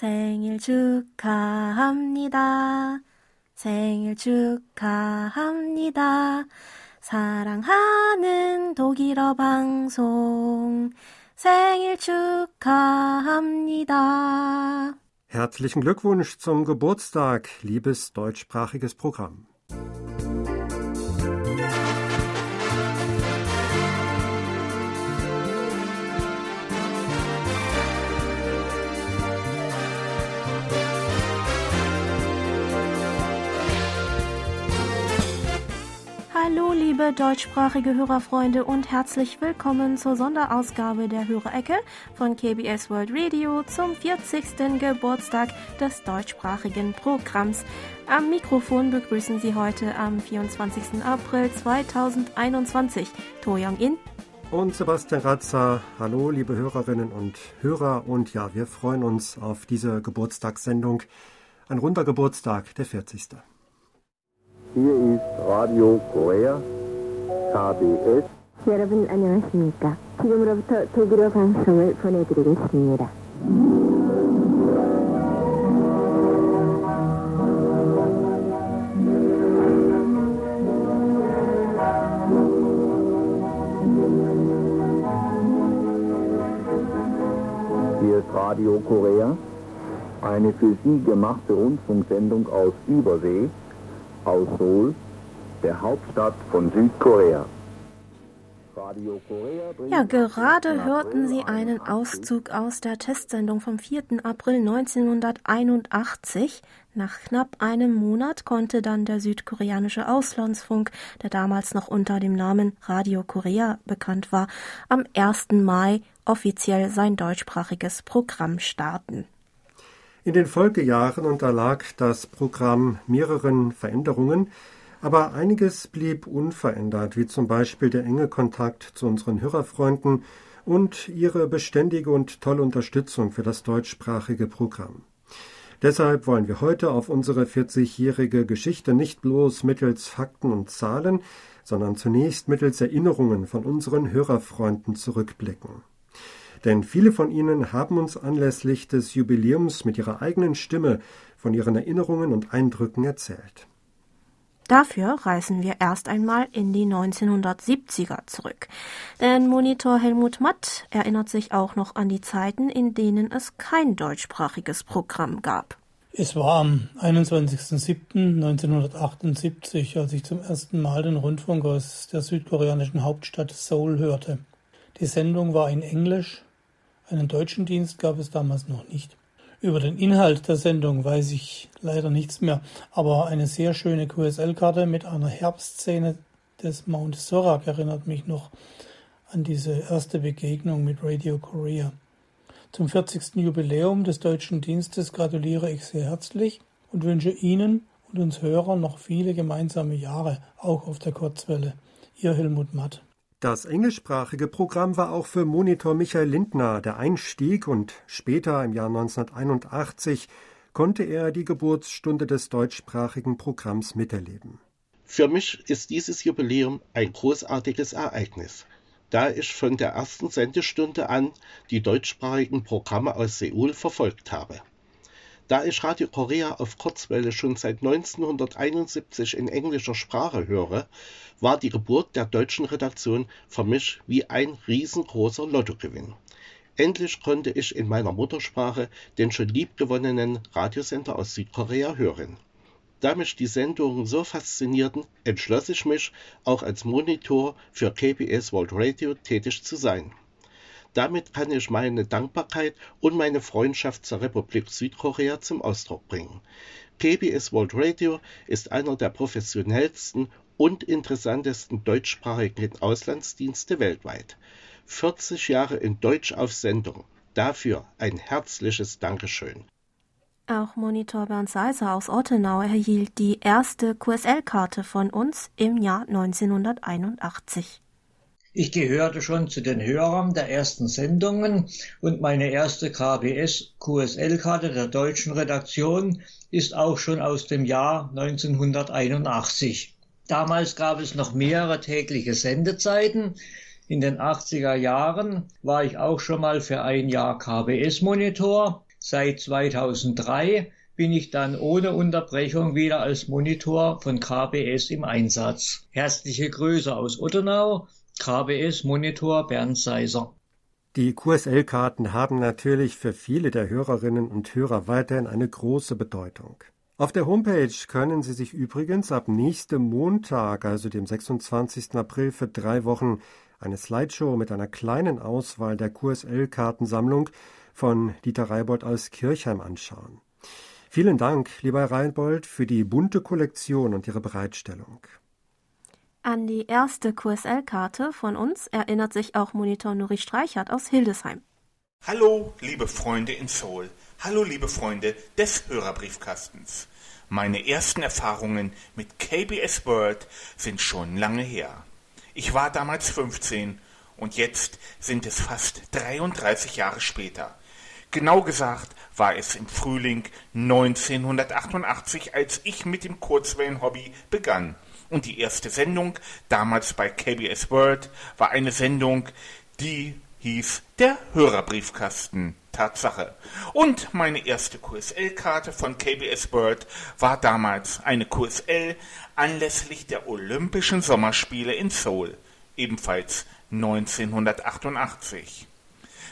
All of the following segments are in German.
생일 축하합니다. 생일 축하합니다. 사랑하는 독일어 방송. 생일 축하합니다. Herzlichen Glückwunsch zum Geburtstag, liebes deutschsprachiges Programm. Liebe deutschsprachige Hörerfreunde und herzlich willkommen zur Sonderausgabe der Hörerecke von KBS World Radio zum 40. Geburtstag des deutschsprachigen Programms. Am Mikrofon begrüßen Sie heute am 24. April 2021 To Young-in und Sebastian Ratzer. Hallo, liebe Hörerinnen und Hörer. Und ja, wir freuen uns auf diese Geburtstagssendung. Ein runder Geburtstag, der 40. Hier ist Radio Korea, KBS. 여러분 안녕하십니까? 지금으로부터 독일어 방송을 보내드리겠습니다. Hier ist Radio Korea, eine für Sie gemachte Rundfunksendung aus Übersee aus Seoul, der Hauptstadt von Südkorea. Ja, gerade hörten Sie einen Auszug aus der Testsendung vom 4. April 1981. Nach knapp einem Monat konnte dann der südkoreanische Auslandsfunk, der damals noch unter dem Namen Radio Korea bekannt war, am 1. Mai offiziell sein deutschsprachiges Programm starten. In den Folgejahren unterlag das Programm mehreren Veränderungen, aber einiges blieb unverändert, wie zum Beispiel der enge Kontakt zu unseren Hörerfreunden und ihre beständige und tolle Unterstützung für das deutschsprachige Programm. Deshalb wollen wir heute auf unsere 40-jährige Geschichte nicht bloß mittels Fakten und Zahlen, sondern zunächst mittels Erinnerungen von unseren Hörerfreunden zurückblicken. Denn viele von Ihnen haben uns anlässlich des Jubiläums mit ihrer eigenen Stimme von ihren Erinnerungen und Eindrücken erzählt. Dafür reisen wir erst einmal in die 1970er zurück. Denn Monitor Helmut Matt erinnert sich auch noch an die Zeiten, in denen es kein deutschsprachiges Programm gab. Es war am 21.07.1978, als ich zum ersten Mal den Rundfunk aus der südkoreanischen Hauptstadt Seoul hörte. Die Sendung war in Englisch, einen deutschen Dienst gab es damals noch nicht. Über den Inhalt der Sendung weiß ich leider nichts mehr, aber eine sehr schöne QSL-Karte mit einer Herbstszene des Mount Sorak erinnert mich noch an diese erste Begegnung mit Radio Korea. Zum 40. Jubiläum des deutschen Dienstes gratuliere ich sehr herzlich und wünsche Ihnen und uns Hörern noch viele gemeinsame Jahre, auch auf der Kurzwelle. Ihr Helmut Matt. Das englischsprachige Programm war auch für Monitor Michael Lindner der Einstieg und später im Jahr 1981 konnte er die Geburtsstunde des deutschsprachigen Programms miterleben. Für mich ist dieses Jubiläum ein großartiges Ereignis, da ich von der ersten Sendestunde an die deutschsprachigen Programme aus Seoul verfolgt habe. Da ich Radio Korea auf Kurzwelle schon seit 1971 in englischer Sprache höre, war die Geburt der deutschen Redaktion für mich wie ein riesengroßer Lottogewinn. Endlich konnte ich in meiner Muttersprache den schon liebgewonnenen Radiosender aus Südkorea hören. Da mich die Sendungen so faszinierten, entschloss ich mich, auch als Monitor für KBS World Radio tätig zu sein. Damit kann ich meine Dankbarkeit und meine Freundschaft zur Republik Südkorea zum Ausdruck bringen. KBS World Radio ist einer der professionellsten und interessantesten deutschsprachigen Auslandsdienste weltweit. 40 Jahre in Deutsch auf Sendung. Dafür ein herzliches Dankeschön. Auch Monitor Bernd Seiser aus Ottenau erhielt die erste QSL-Karte von uns im Jahr 1981. Ich gehörte schon zu den Hörern der ersten Sendungen und meine erste KBS-QSL-Karte der deutschen Redaktion ist auch schon aus dem Jahr 1981. Damals gab es noch mehrere tägliche Sendezeiten. In den 80er Jahren war ich auch schon mal für ein Jahr KBS-Monitor. Seit 2003 bin ich dann ohne Unterbrechung wieder als Monitor von KBS im Einsatz. Herzliche Grüße aus Ottenau, KBS Monitor Bernd Seiser. Die QSL-Karten haben natürlich für viele der Hörerinnen und Hörer weiterhin eine große Bedeutung. Auf der Homepage können Sie sich übrigens ab nächstem Montag, also dem 26. April, für drei Wochen eine Slideshow mit einer kleinen Auswahl der QSL-Kartensammlung von Dieter Reibold aus Kirchheim anschauen. Vielen Dank, lieber Herr Reinbold, für die bunte Kollektion und Ihre Bereitstellung. An die erste QSL-Karte von uns erinnert sich auch Monitor Nuri Streichert aus Hildesheim. Hallo, liebe Freunde in Seoul. Hallo, liebe Freunde des Hörerbriefkastens. Meine ersten Erfahrungen mit KBS World sind schon lange her. Ich war damals 15 und jetzt sind es fast 33 Jahre später. Genau gesagt war es im Frühling 1988, als ich mit dem Kurzwellenhobby begann. Und die erste Sendung, damals bei KBS World, war eine Sendung, die hieß Der Hörerbriefkasten. Tatsache. Und meine erste QSL-Karte von KBS World war damals eine QSL anlässlich der Olympischen Sommerspiele in Seoul, ebenfalls 1988.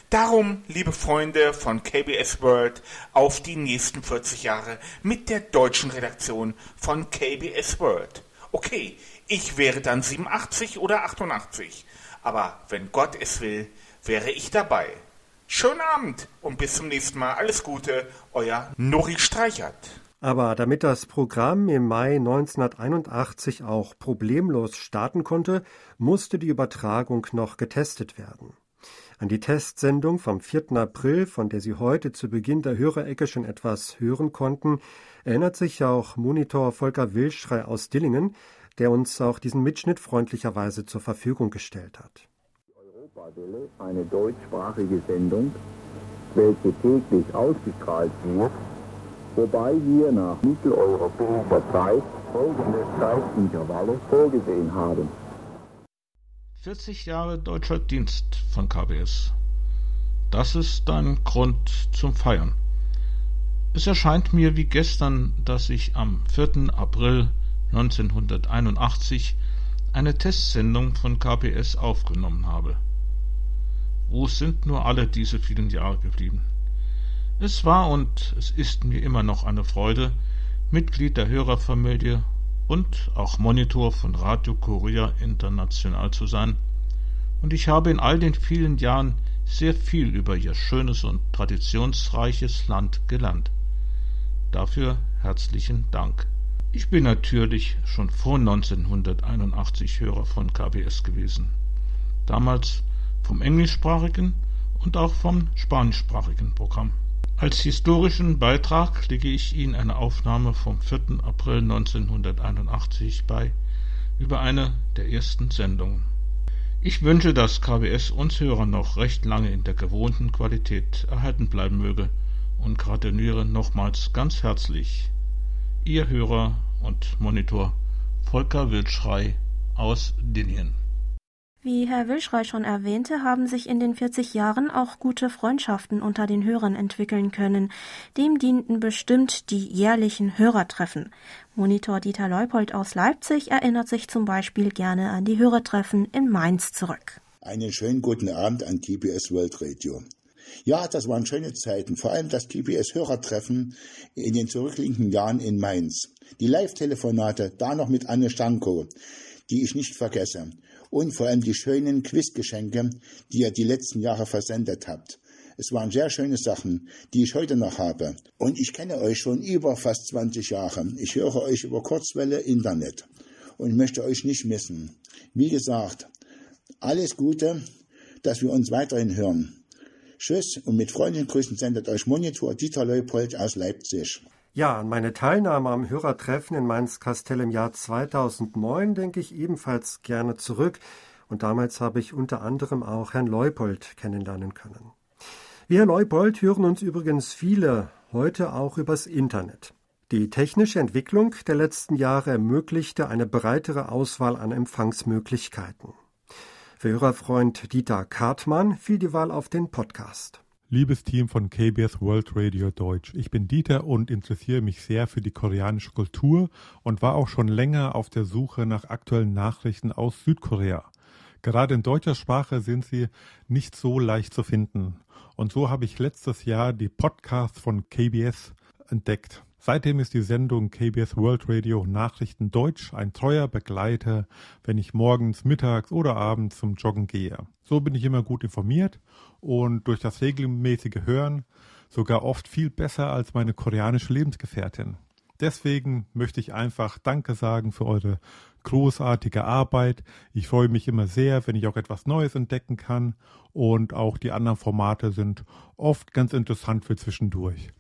Darum, liebe Freunde von KBS World, auf die nächsten 40 Jahre mit der deutschen Redaktion von KBS World. Okay, ich wäre dann 87 oder 88, aber wenn Gott es will, wäre ich dabei. Schönen Abend und bis zum nächsten Mal. Alles Gute, euer Nori Streichert. Aber damit das Programm im Mai 1981 auch problemlos starten konnte, musste die Übertragung noch getestet werden. An die Testsendung vom 4. April, von der Sie heute zu Beginn der Hörerecke schon etwas hören konnten, erinnert sich auch Monitor Volker Wilschrei aus Dillingen, der uns auch diesen Mitschnitt freundlicherweise zur Verfügung gestellt hat. Europawelle, eine deutschsprachige Sendung, welche täglich ausgestrahlt wird, wobei wir nach mitteleuropäischer Zeit folgende Zeitintervalle vorgesehen haben. 40 Jahre deutscher Dienst von KBS. Das ist ein Grund zum Feiern. Es erscheint mir wie gestern, dass ich am 4. April 1981 eine Testsendung von KBS aufgenommen habe. Wo sind nur alle diese vielen Jahre geblieben? Es war und es ist mir immer noch eine Freude, Mitglied der Hörerfamilie und auch Monitor von Radio Korea International zu sein, und ich habe in all den vielen Jahren sehr viel über ihr schönes und traditionsreiches Land gelernt. Dafür herzlichen Dank. Ich bin natürlich schon vor 1981 Hörer von KBS gewesen. Damals vom englischsprachigen und auch vom spanischsprachigen Programm. Als historischen Beitrag lege ich Ihnen eine Aufnahme vom 4. April 1981 bei über eine der ersten Sendungen. Ich wünsche, dass KBS uns Hörer noch recht lange in der gewohnten Qualität erhalten bleiben möge und gratuliere nochmals ganz herzlich Ihr Hörer und Monitor Volker Wildschrei aus Dinien. Wie Herr Wilschrei schon erwähnte, haben sich in den 40 Jahren auch gute Freundschaften unter den Hörern entwickeln können. Dem dienten bestimmt die jährlichen Hörertreffen. Monitor Dieter Leupold aus Leipzig erinnert sich zum Beispiel gerne an die Hörertreffen in Mainz zurück. Einen schönen guten Abend an TBS World Radio. Ja, das waren schöne Zeiten, vor allem das TBS-Hörertreffen in den zurückliegenden Jahren in Mainz. Die Live-Telefonate, da noch mit Anne Stanko, die ich nicht vergesse und vor allem die schönen Quizgeschenke, die ihr die letzten Jahre versendet habt. Es waren sehr schöne Sachen, die ich heute noch habe. Und ich kenne euch schon über fast 20 Jahre. Ich höre euch über Kurzwelle Internet und möchte euch nicht missen. Wie gesagt, alles Gute, dass wir uns weiterhin hören. Tschüss und mit freundlichen Grüßen sendet euch Monitor Dieter Leupold aus Leipzig. Ja, an meine Teilnahme am Hörertreffen in Mainz-Kastell im Jahr 2009 denke ich ebenfalls gerne zurück. Und damals habe ich unter anderem auch Herrn Leupold kennenlernen können. Wie Herr Leupold hören uns übrigens viele heute auch übers Internet. Die technische Entwicklung der letzten Jahre ermöglichte eine breitere Auswahl an Empfangsmöglichkeiten. Für Hörerfreund Dieter Kartmann fiel die Wahl auf den Podcast. Liebes Team von KBS World Radio Deutsch, ich bin Dieter und interessiere mich sehr für die koreanische Kultur und war auch schon länger auf der Suche nach aktuellen Nachrichten aus Südkorea. Gerade in deutscher Sprache sind sie nicht so leicht zu finden. Und so habe ich letztes Jahr die Podcasts von KBS entdeckt. Seitdem ist die Sendung KBS World Radio Nachrichten Deutsch ein treuer Begleiter, wenn ich morgens, mittags oder abends zum Joggen gehe. So bin ich immer gut informiert und durch das regelmäßige Hören sogar oft viel besser als meine koreanische Lebensgefährtin. Deswegen möchte ich einfach Danke sagen für eure großartige Arbeit. Ich freue mich immer sehr, wenn ich auch etwas Neues entdecken kann und auch die anderen Formate sind oft ganz interessant für zwischendurch.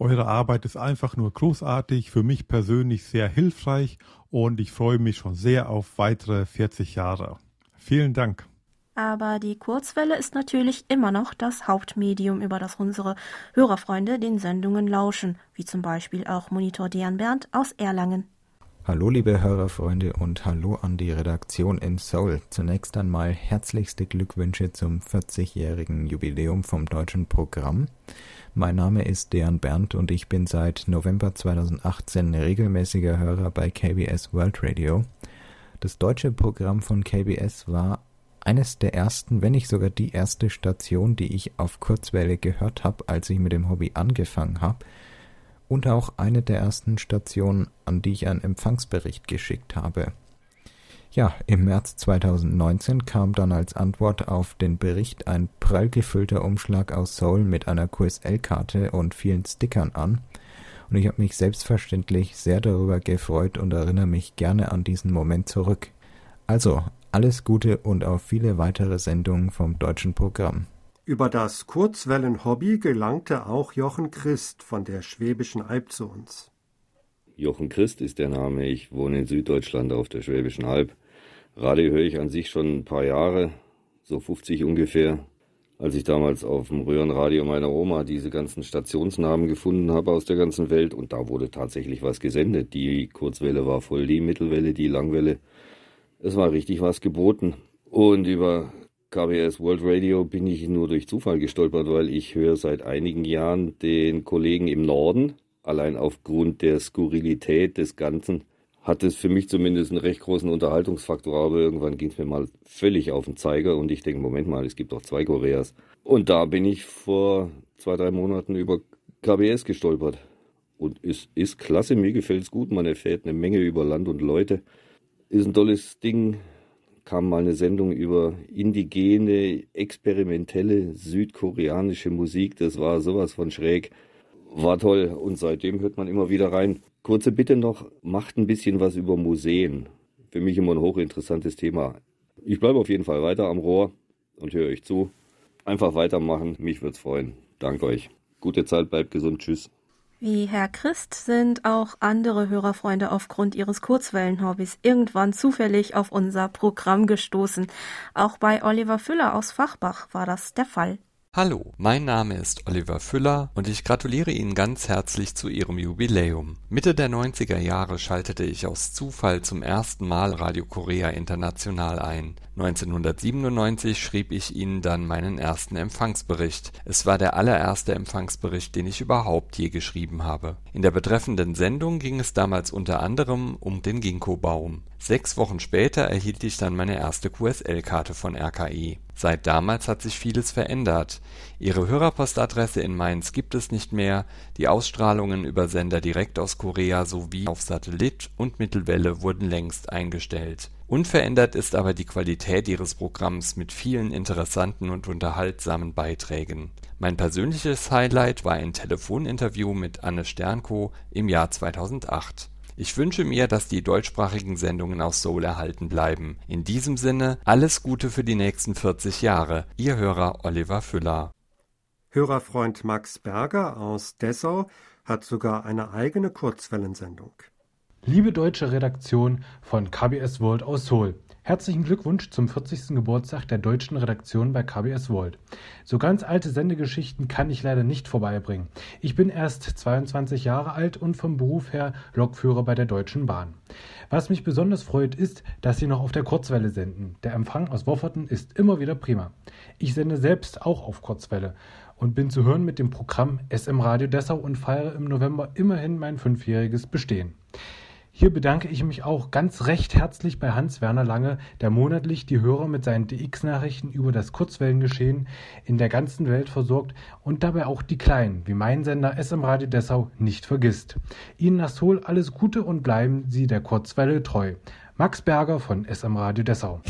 Eure Arbeit ist einfach nur großartig, für mich persönlich sehr hilfreich und ich freue mich schon sehr auf weitere 40 Jahre. Vielen Dank. Aber die Kurzwelle ist natürlich immer noch das Hauptmedium, über das unsere Hörerfreunde den Sendungen lauschen, wie zum Beispiel auch Monitor Dejan Bernd aus Erlangen. Hallo liebe Hörerfreunde und hallo an die Redaktion in Seoul. Zunächst einmal herzlichste Glückwünsche zum 40-jährigen Jubiläum vom deutschen Programm. Mein Name ist Dejan Berndt und ich bin seit November 2018 regelmäßiger Hörer bei KBS World Radio. Das deutsche Programm von KBS war eines der ersten, wenn nicht sogar die erste Station, die ich auf Kurzwelle gehört habe, als ich mit dem Hobby angefangen habe. Und auch eine der ersten Stationen, an die ich einen Empfangsbericht geschickt habe. Ja, im März 2019 kam dann als Antwort auf den Bericht ein prall gefüllter Umschlag aus Seoul mit einer QSL-Karte und vielen Stickern an. Und ich habe mich selbstverständlich sehr darüber gefreut und erinnere mich gerne an diesen Moment zurück. Also, alles Gute und auf viele weitere Sendungen vom deutschen Programm. Über das Kurzwellen-Hobby gelangte auch Jochen Christ von der Schwäbischen Alb zu uns. Jochen Christ ist der Name. Ich wohne in Süddeutschland auf der Schwäbischen Alb. Radio höre ich an sich schon ein paar Jahre, so 50 ungefähr. Als ich damals auf dem Röhrenradio meiner Oma diese ganzen Stationsnamen gefunden habe aus der ganzen Welt und da wurde tatsächlich was gesendet. Die Kurzwelle war voll, die Mittelwelle, die Langwelle. Es war richtig was geboten. Und über KBS World Radio bin ich nur durch Zufall gestolpert, weil ich höre seit einigen Jahren den Kollegen im Norden, allein aufgrund der Skurrilität des Ganzen, hat es für mich zumindest einen recht großen Unterhaltungsfaktor, aber irgendwann ging es mir mal völlig auf den Zeiger und ich denke, Moment mal, es gibt doch zwei Koreas. Und da bin ich vor zwei, drei Monaten über KBS gestolpert. Und es ist klasse, mir gefällt es gut, man erfährt eine Menge über Land und Leute. Ist ein tolles Ding. Kam mal eine Sendung über indigene, experimentelle südkoreanische Musik. Das war sowas von schräg. War toll. Und seitdem hört man immer wieder rein. Kurze Bitte noch, macht ein bisschen was über Museen. Für mich immer ein hochinteressantes Thema. Ich bleibe auf jeden Fall weiter am Rohr und höre euch zu. Einfach weitermachen, mich würde es freuen. Danke euch. Gute Zeit, bleibt gesund. Tschüss. Wie Herr Christ sind auch andere Hörerfreunde aufgrund ihres Kurzwellenhobbys irgendwann zufällig auf unser Programm gestoßen. Auch bei Oliver Füller aus Fachbach war das der Fall. Hallo, mein Name ist Oliver Füller und ich gratuliere Ihnen ganz herzlich zu Ihrem Jubiläum. Mitte der 90er Jahre schaltete ich aus Zufall zum ersten Mal Radio Korea International ein. 1997 schrieb ich Ihnen dann meinen ersten Empfangsbericht. Es war der allererste Empfangsbericht, den ich überhaupt je geschrieben habe. In der betreffenden Sendung ging es damals unter anderem um den Ginkgo-Baum. Sechs Wochen später erhielt ich dann meine erste QSL-Karte von RKI. Seit damals hat sich vieles verändert. Ihre Hörerpostadresse in Mainz gibt es nicht mehr, die Ausstrahlungen über Sender direkt aus Korea sowie auf Satellit und Mittelwelle wurden längst eingestellt. Unverändert ist aber die Qualität ihres Programms mit vielen interessanten und unterhaltsamen Beiträgen. Mein persönliches Highlight war ein Telefoninterview mit Anne Sternko im Jahr 2008 ich wünsche mir, dass die deutschsprachigen Sendungen aus Seoul erhalten bleiben. In diesem Sinne alles Gute für die nächsten 40 Jahre. Ihr Hörer Oliver Füller. Hörerfreund Max Berger aus Dessau hat sogar eine eigene Kurzwellensendung. Liebe deutsche Redaktion von KBS World aus Seoul. Herzlichen Glückwunsch zum 40. Geburtstag der deutschen Redaktion bei KBS World. So ganz alte Sendegeschichten kann ich leider nicht vorbeibringen. Ich bin erst 22 Jahre alt und vom Beruf her Lokführer bei der Deutschen Bahn. Was mich besonders freut, ist, dass Sie noch auf der Kurzwelle senden. Der Empfang aus Wofferten ist immer wieder prima. Ich sende selbst auch auf Kurzwelle und bin zu hören mit dem Programm SM Radio Dessau und feiere im November immerhin mein fünfjähriges Bestehen. Hier bedanke ich mich auch ganz recht herzlich bei Hans-Werner Lange, der monatlich die Hörer mit seinen DX-Nachrichten über das Kurzwellengeschehen in der ganzen Welt versorgt und dabei auch die Kleinen, wie mein Sender SM Radio Dessau, nicht vergisst. Ihnen nach Sol alles Gute und bleiben Sie der Kurzwelle treu. Max Berger von SM Radio Dessau.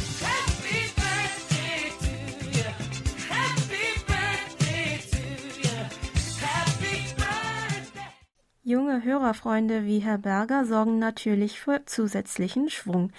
Junge Hörerfreunde wie Herr Berger sorgen natürlich für zusätzlichen Schwung.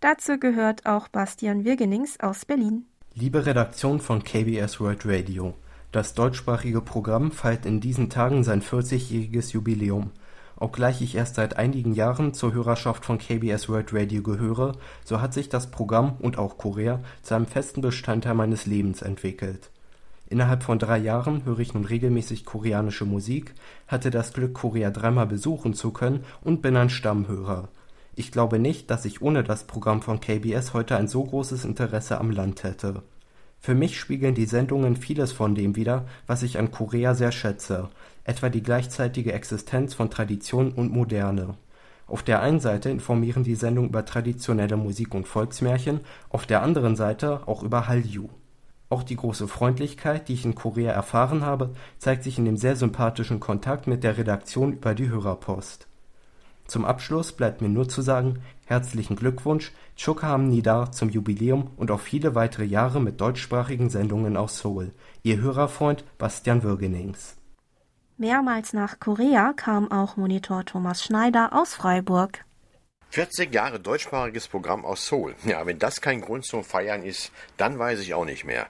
Dazu gehört auch Bastian Wirgenings aus Berlin. Liebe Redaktion von KBS World Radio, das deutschsprachige Programm feiert in diesen Tagen sein 40-jähriges Jubiläum. Obgleich ich erst seit einigen Jahren zur Hörerschaft von KBS World Radio gehöre, so hat sich das Programm und auch Korea zu einem festen Bestandteil meines Lebens entwickelt. Innerhalb von drei Jahren höre ich nun regelmäßig koreanische Musik, hatte das Glück, Korea dreimal besuchen zu können und bin ein Stammhörer. Ich glaube nicht, dass ich ohne das Programm von KBS heute ein so großes Interesse am Land hätte. Für mich spiegeln die Sendungen vieles von dem wider, was ich an Korea sehr schätze, etwa die gleichzeitige Existenz von Tradition und Moderne. Auf der einen Seite informieren die Sendungen über traditionelle Musik und Volksmärchen, auf der anderen Seite auch über Hallyu. Auch die große Freundlichkeit, die ich in Korea erfahren habe, zeigt sich in dem sehr sympathischen Kontakt mit der Redaktion über die Hörerpost. Zum Abschluss bleibt mir nur zu sagen, herzlichen Glückwunsch, Nidar zum Jubiläum und auf viele weitere Jahre mit deutschsprachigen Sendungen aus Seoul. Ihr Hörerfreund Bastian Würgenings. Mehrmals nach Korea kam auch Monitor Thomas Schneider aus Freiburg. 40 Jahre deutschsprachiges Programm aus Seoul. Ja, wenn das kein Grund zum Feiern ist, dann weiß ich auch nicht mehr.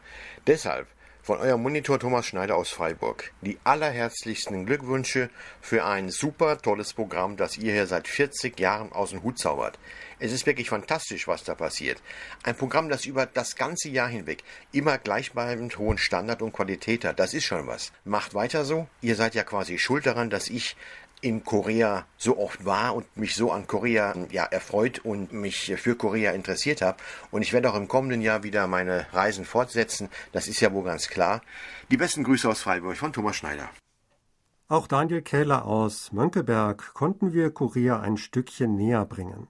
Deshalb von eurem Monitor Thomas Schneider aus Freiburg die allerherzlichsten Glückwünsche für ein super tolles Programm, das ihr hier seit 40 Jahren aus dem Hut zaubert. Es ist wirklich fantastisch, was da passiert. Ein Programm, das über das ganze Jahr hinweg immer gleichbleibend hohen Standard und Qualität hat, das ist schon was. Macht weiter so. Ihr seid ja quasi schuld daran, dass ich in Korea so oft war und mich so an Korea ja, erfreut und mich für Korea interessiert habe. Und ich werde auch im kommenden Jahr wieder meine Reisen fortsetzen. Das ist ja wohl ganz klar. Die besten Grüße aus Freiburg von Thomas Schneider. Auch Daniel Kähler aus Mönckeberg konnten wir Korea ein Stückchen näher bringen.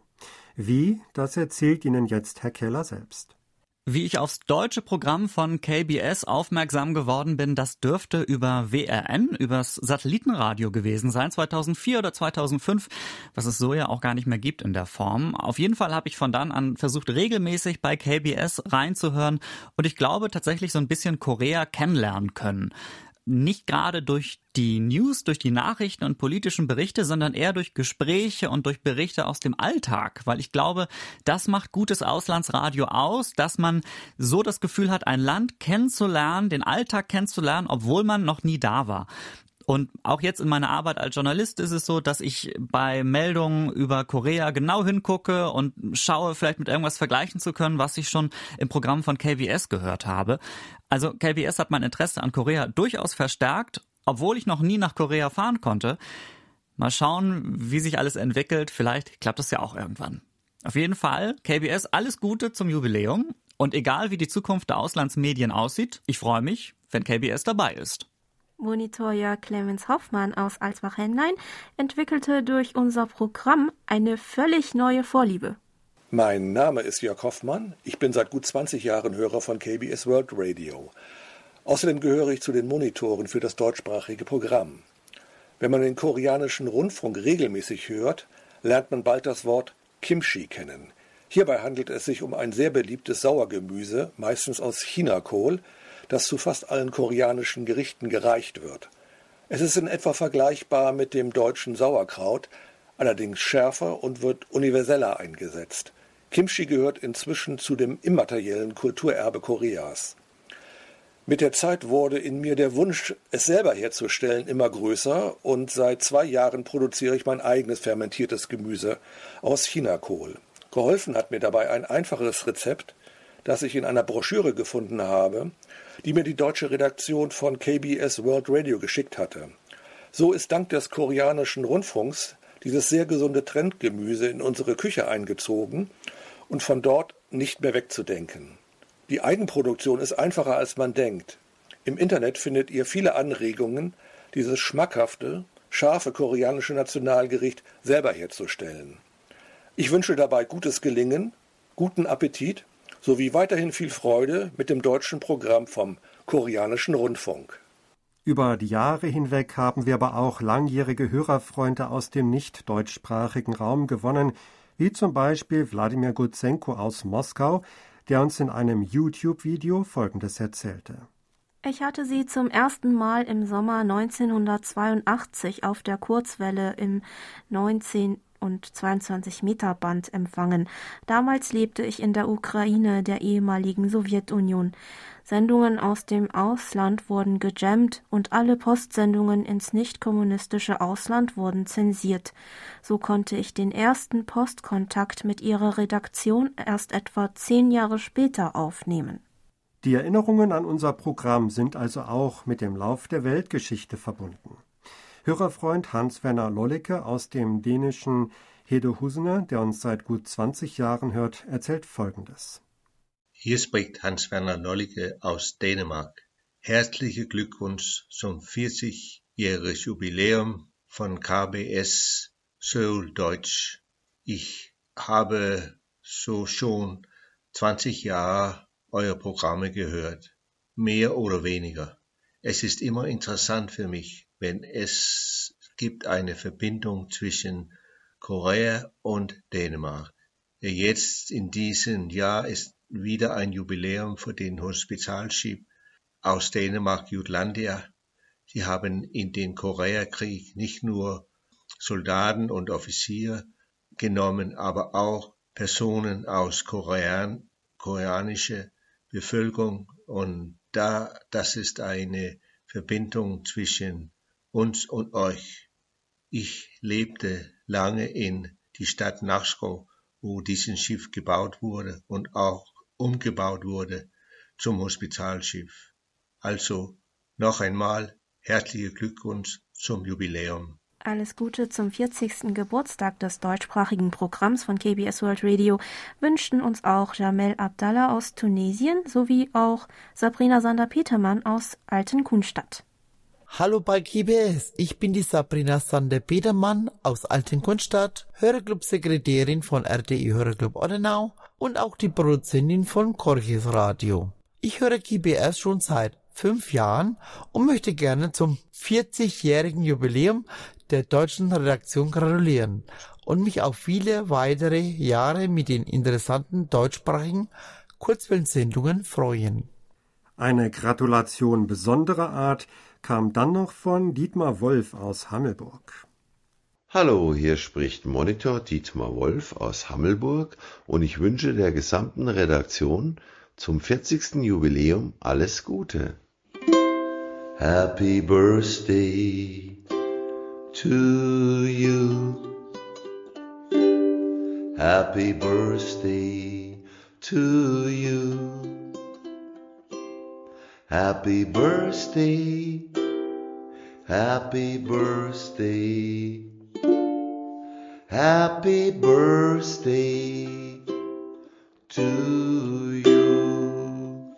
Wie, das erzählt Ihnen jetzt Herr Keller selbst. Wie ich aufs deutsche Programm von KBS aufmerksam geworden bin, das dürfte über WRN, übers Satellitenradio gewesen sein, 2004 oder 2005, was es so ja auch gar nicht mehr gibt in der Form. Auf jeden Fall habe ich von dann an versucht, regelmäßig bei KBS reinzuhören und ich glaube tatsächlich so ein bisschen Korea kennenlernen können nicht gerade durch die News, durch die Nachrichten und politischen Berichte, sondern eher durch Gespräche und durch Berichte aus dem Alltag, weil ich glaube, das macht gutes Auslandsradio aus, dass man so das Gefühl hat, ein Land kennenzulernen, den Alltag kennenzulernen, obwohl man noch nie da war. Und auch jetzt in meiner Arbeit als Journalist ist es so, dass ich bei Meldungen über Korea genau hingucke und schaue, vielleicht mit irgendwas vergleichen zu können, was ich schon im Programm von KBS gehört habe. Also KBS hat mein Interesse an Korea durchaus verstärkt, obwohl ich noch nie nach Korea fahren konnte. Mal schauen, wie sich alles entwickelt. Vielleicht klappt es ja auch irgendwann. Auf jeden Fall, KBS, alles Gute zum Jubiläum. Und egal wie die Zukunft der Auslandsmedien aussieht, ich freue mich, wenn KBS dabei ist. Monitor Clemens Hoffmann aus Alsbach-Henlein entwickelte durch unser Programm eine völlig neue Vorliebe. Mein Name ist Jörg Hoffmann. Ich bin seit gut 20 Jahren Hörer von KBS World Radio. Außerdem gehöre ich zu den Monitoren für das deutschsprachige Programm. Wenn man den koreanischen Rundfunk regelmäßig hört, lernt man bald das Wort Kimchi kennen. Hierbei handelt es sich um ein sehr beliebtes Sauergemüse, meistens aus Chinakohl, das zu fast allen koreanischen Gerichten gereicht wird. Es ist in etwa vergleichbar mit dem deutschen Sauerkraut, allerdings schärfer und wird universeller eingesetzt. Kimchi gehört inzwischen zu dem immateriellen Kulturerbe Koreas. Mit der Zeit wurde in mir der Wunsch, es selber herzustellen, immer größer und seit zwei Jahren produziere ich mein eigenes fermentiertes Gemüse aus Chinakohl. Geholfen hat mir dabei ein einfaches Rezept, das ich in einer Broschüre gefunden habe die mir die deutsche Redaktion von KBS World Radio geschickt hatte. So ist dank des koreanischen Rundfunks dieses sehr gesunde Trendgemüse in unsere Küche eingezogen und von dort nicht mehr wegzudenken. Die Eigenproduktion ist einfacher als man denkt. Im Internet findet ihr viele Anregungen, dieses schmackhafte, scharfe koreanische Nationalgericht selber herzustellen. Ich wünsche dabei gutes Gelingen, guten Appetit sowie weiterhin viel Freude mit dem deutschen Programm vom Koreanischen Rundfunk. Über die Jahre hinweg haben wir aber auch langjährige Hörerfreunde aus dem nicht deutschsprachigen Raum gewonnen, wie zum Beispiel Wladimir Gutsenko aus Moskau, der uns in einem YouTube-Video Folgendes erzählte. Ich hatte sie zum ersten Mal im Sommer 1982 auf der Kurzwelle im 19 und 22 Meter Band empfangen. Damals lebte ich in der Ukraine, der ehemaligen Sowjetunion. Sendungen aus dem Ausland wurden gejammt und alle Postsendungen ins nicht-kommunistische Ausland wurden zensiert. So konnte ich den ersten Postkontakt mit ihrer Redaktion erst etwa zehn Jahre später aufnehmen. Die Erinnerungen an unser Programm sind also auch mit dem Lauf der Weltgeschichte verbunden. Hörerfreund Hans-Werner Lollicke aus dem dänischen Hedehusene, der uns seit gut 20 Jahren hört, erzählt Folgendes. Hier spricht Hans-Werner Nollige aus Dänemark. Herzlichen Glückwunsch zum 40-jährigen Jubiläum von KBS Seoul Deutsch. Ich habe so schon 20 Jahre eure Programme gehört, mehr oder weniger. Es ist immer interessant für mich, wenn es gibt eine Verbindung zwischen Korea und Dänemark. Jetzt in diesem Jahr ist wieder ein Jubiläum für den Hospitalschiff aus Dänemark Jutlandia. Sie haben in den Koreakrieg nicht nur Soldaten und Offiziere genommen, aber auch Personen aus Korean, koreanischer Bevölkerung und da, das ist eine Verbindung zwischen uns und euch. Ich lebte lange in die Stadt Nachschau, wo dieses Schiff gebaut wurde und auch umgebaut wurde zum Hospitalschiff. Also noch einmal herzlichen Glückwunsch zum Jubiläum. Alles Gute zum 40. Geburtstag des deutschsprachigen Programms von KBS World Radio wünschten uns auch Jamel Abdallah aus Tunesien sowie auch Sabrina Sander-Petermann aus Altenkunstadt. Hallo bei KBS, ich bin die Sabrina Sander-Petermann aus Altenkunstadt, Hörerclub-Sekretärin von RTI Hörerclub Ordenau und auch die Produzentin von Korches Radio. Ich höre KBS schon seit fünf Jahren und möchte gerne zum 40-jährigen Jubiläum der deutschen Redaktion gratulieren und mich auf viele weitere Jahre mit den interessanten deutschsprachigen Kurzwellensendungen freuen. Eine Gratulation besonderer Art kam dann noch von Dietmar Wolf aus Hammelburg. Hallo, hier spricht Monitor Dietmar Wolf aus Hammelburg und ich wünsche der gesamten Redaktion zum 40. Jubiläum alles Gute. Happy Birthday to you. Happy Birthday to you. Happy Birthday. Happy Birthday. Happy Birthday to you.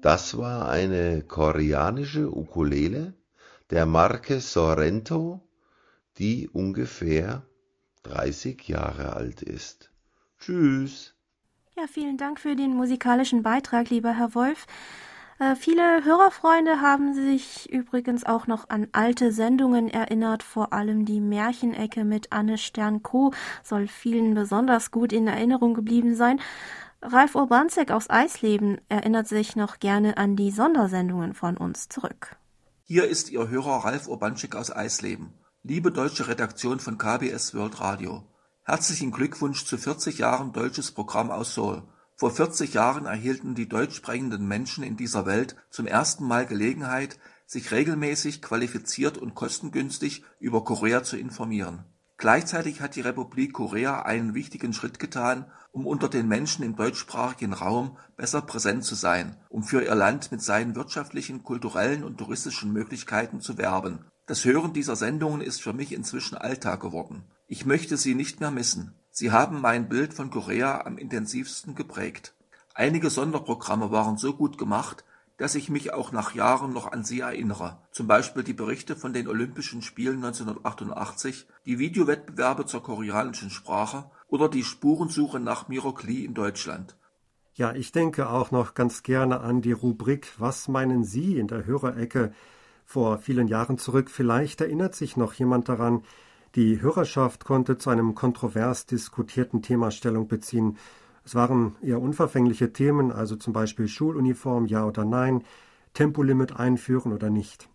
Das war eine koreanische Ukulele der Marke Sorrento, die ungefähr 30 Jahre alt ist. Tschüss. Ja, vielen Dank für den musikalischen Beitrag, lieber Herr Wolf. Äh, viele Hörerfreunde haben sich übrigens auch noch an alte Sendungen erinnert, vor allem die Märchenecke mit Anne Stern-Co. soll vielen besonders gut in Erinnerung geblieben sein. Ralf Urbanzek aus Eisleben erinnert sich noch gerne an die Sondersendungen von uns zurück. Hier ist Ihr Hörer Ralf Urbanzek aus Eisleben. Liebe deutsche Redaktion von KBS World Radio. Herzlichen Glückwunsch zu 40 Jahren deutsches Programm aus Seoul. Vor 40 Jahren erhielten die deutschsprechenden Menschen in dieser Welt zum ersten Mal Gelegenheit, sich regelmäßig, qualifiziert und kostengünstig über Korea zu informieren. Gleichzeitig hat die Republik Korea einen wichtigen Schritt getan, um unter den Menschen im deutschsprachigen Raum besser präsent zu sein, um für ihr Land mit seinen wirtschaftlichen, kulturellen und touristischen Möglichkeiten zu werben. Das Hören dieser Sendungen ist für mich inzwischen Alltag geworden. Ich möchte sie nicht mehr missen. Sie haben mein Bild von Korea am intensivsten geprägt. Einige Sonderprogramme waren so gut gemacht, dass ich mich auch nach Jahren noch an sie erinnere, zum Beispiel die Berichte von den Olympischen Spielen 1988, die Videowettbewerbe zur koreanischen Sprache oder die Spurensuche nach Mirokli in Deutschland. Ja, ich denke auch noch ganz gerne an die Rubrik Was meinen Sie in der Hörerecke vor vielen Jahren zurück. Vielleicht erinnert sich noch jemand daran, die Hörerschaft konnte zu einem kontrovers diskutierten Thema Stellung beziehen. Es waren eher unverfängliche Themen, also zum Beispiel Schuluniform, ja oder nein, Tempolimit einführen oder nicht.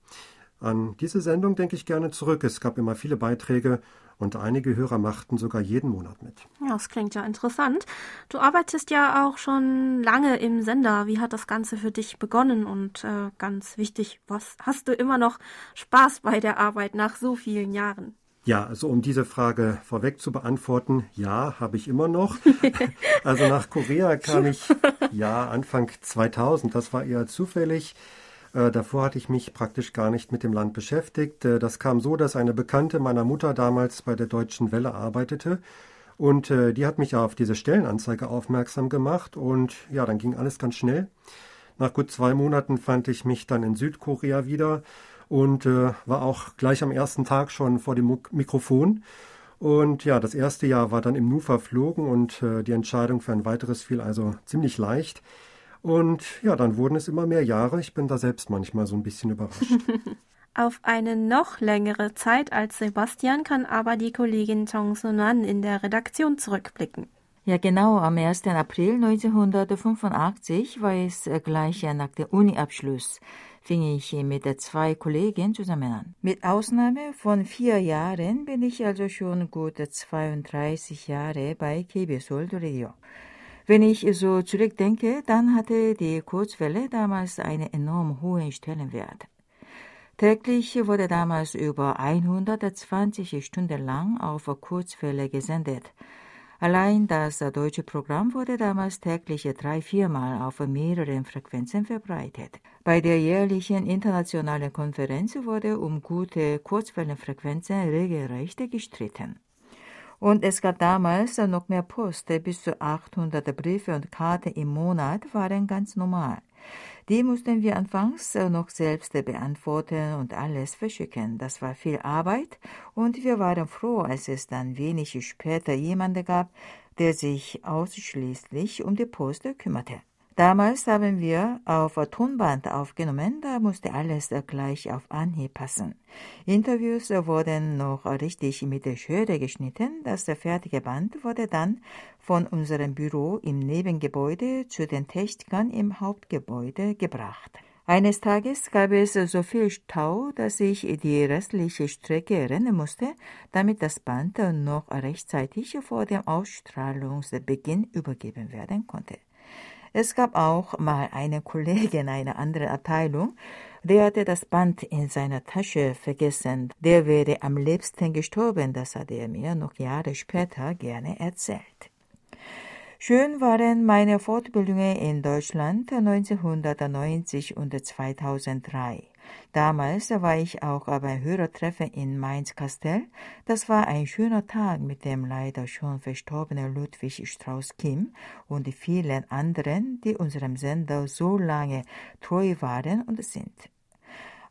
An diese Sendung denke ich gerne zurück. Es gab immer viele Beiträge und einige Hörer machten sogar jeden Monat mit. Ja, das klingt ja interessant. Du arbeitest ja auch schon lange im Sender. Wie hat das Ganze für dich begonnen? Und äh, ganz wichtig, was hast du immer noch Spaß bei der Arbeit nach so vielen Jahren? Ja, also um diese Frage vorweg zu beantworten, ja, habe ich immer noch. also nach Korea kam ich ja Anfang 2000. Das war eher zufällig. Äh, davor hatte ich mich praktisch gar nicht mit dem Land beschäftigt. Äh, das kam so, dass eine Bekannte meiner Mutter damals bei der Deutschen Welle arbeitete. Und äh, die hat mich auf diese Stellenanzeige aufmerksam gemacht. Und ja, dann ging alles ganz schnell. Nach gut zwei Monaten fand ich mich dann in Südkorea wieder und äh, war auch gleich am ersten Tag schon vor dem Mikrofon. Und ja, das erste Jahr war dann im Nu verflogen und äh, die Entscheidung für ein weiteres fiel also ziemlich leicht. Und ja, dann wurden es immer mehr Jahre. Ich bin da selbst manchmal so ein bisschen überrascht. Auf eine noch längere Zeit als Sebastian kann aber die Kollegin Chong Sunan in der Redaktion zurückblicken. Ja, genau. Am 1. April 1985 war es gleich nach dem Uni-Abschluss fing ich mit zwei Kollegen zusammen an. Mit Ausnahme von vier Jahren bin ich also schon gut 32 Jahre bei KBS World Radio. Wenn ich so zurückdenke, dann hatte die Kurzwelle damals einen enorm hohen Stellenwert. Täglich wurde damals über 120 Stunden lang auf Kurzwelle gesendet. Allein das deutsche Programm wurde damals täglich drei, viermal auf mehreren Frequenzen verbreitet. Bei der jährlichen internationalen Konferenz wurde um gute Kurzwellenfrequenzen regelrecht gestritten. Und es gab damals noch mehr Post. Bis zu 800 Briefe und Karten im Monat waren ganz normal. Die mussten wir anfangs noch selbst beantworten und alles verschicken. Das war viel Arbeit und wir waren froh, als es dann wenig später jemanden gab, der sich ausschließlich um die Post kümmerte. Damals haben wir auf Tonband aufgenommen, da musste alles gleich auf Anhieb passen. Interviews wurden noch richtig mit der Schere geschnitten. Das fertige Band wurde dann von unserem Büro im Nebengebäude zu den Technikern im Hauptgebäude gebracht. Eines Tages gab es so viel Stau, dass ich die restliche Strecke rennen musste, damit das Band noch rechtzeitig vor dem Ausstrahlungsbeginn übergeben werden konnte. Es gab auch mal einen Kollegen einer anderen Abteilung, der hatte das Band in seiner Tasche vergessen. Der wäre am liebsten gestorben, das hat er mir noch Jahre später gerne erzählt. Schön waren meine Fortbildungen in Deutschland 1990 und 2003. Damals war ich auch beim Hörertreffen in Mainz-Kastell. Das war ein schöner Tag mit dem leider schon verstorbenen Ludwig Strauß-Kim und vielen anderen, die unserem Sender so lange treu waren und sind.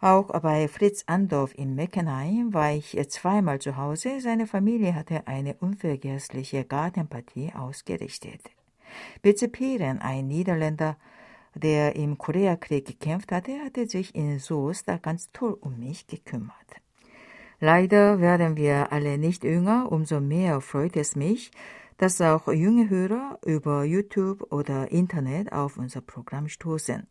Auch bei Fritz Andorf in Meckenheim war ich zweimal zu Hause. Seine Familie hatte eine unvergessliche Gartenpartie ausgerichtet. Bitze Piren, ein Niederländer, der im Koreakrieg gekämpft hatte, hatte sich in Soest ganz toll um mich gekümmert. Leider werden wir alle nicht jünger, umso mehr freut es mich, dass auch junge Hörer über YouTube oder Internet auf unser Programm stoßen.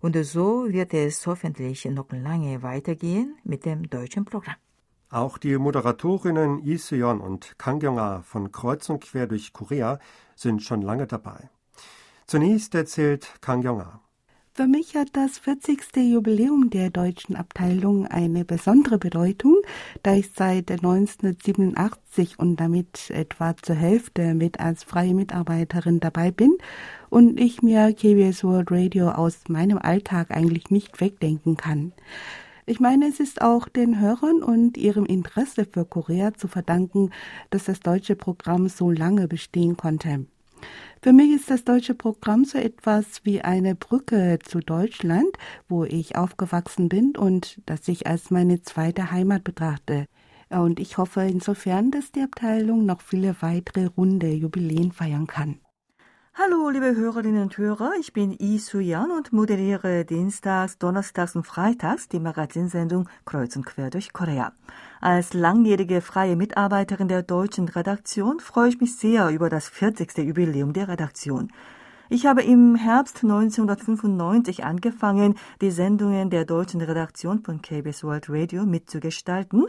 Und so wird es hoffentlich noch lange weitergehen mit dem deutschen Programm. Auch die Moderatorinnen Lee Seon und Kang Kyung-ah von Kreuz und Quer durch Korea sind schon lange dabei. Zunächst erzählt Kang Yong-a. Für mich hat das 40. Jubiläum der deutschen Abteilung eine besondere Bedeutung, da ich seit 1987 und damit etwa zur Hälfte mit als freie Mitarbeiterin dabei bin und ich mir KBS World Radio aus meinem Alltag eigentlich nicht wegdenken kann. Ich meine, es ist auch den Hörern und ihrem Interesse für Korea zu verdanken, dass das deutsche Programm so lange bestehen konnte. Für mich ist das deutsche Programm so etwas wie eine Brücke zu Deutschland, wo ich aufgewachsen bin und das ich als meine zweite Heimat betrachte. Und ich hoffe insofern, dass die Abteilung noch viele weitere runde Jubiläen feiern kann. Hallo, liebe Hörerinnen und Hörer, ich bin Yi Su-Yan und moderiere dienstags, donnerstags und freitags die Magazinsendung Kreuz und Quer durch Korea. Als langjährige freie Mitarbeiterin der deutschen Redaktion freue ich mich sehr über das 40. Jubiläum der Redaktion. Ich habe im Herbst 1995 angefangen, die Sendungen der deutschen Redaktion von KBS World Radio mitzugestalten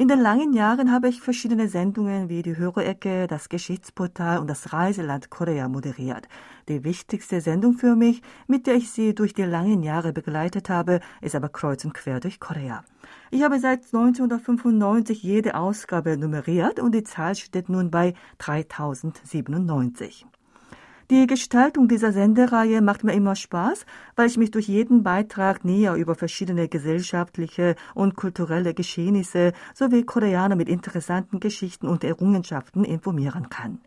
in den langen Jahren habe ich verschiedene Sendungen wie die Hörerecke, das Geschichtsportal und das Reiseland Korea moderiert. Die wichtigste Sendung für mich, mit der ich Sie durch die langen Jahre begleitet habe, ist aber Kreuz und Quer durch Korea. Ich habe seit 1995 jede Ausgabe nummeriert und die Zahl steht nun bei 3097. Die Gestaltung dieser Sendereihe macht mir immer Spaß, weil ich mich durch jeden Beitrag näher über verschiedene gesellschaftliche und kulturelle Geschehnisse sowie Koreaner mit interessanten Geschichten und Errungenschaften informieren kann.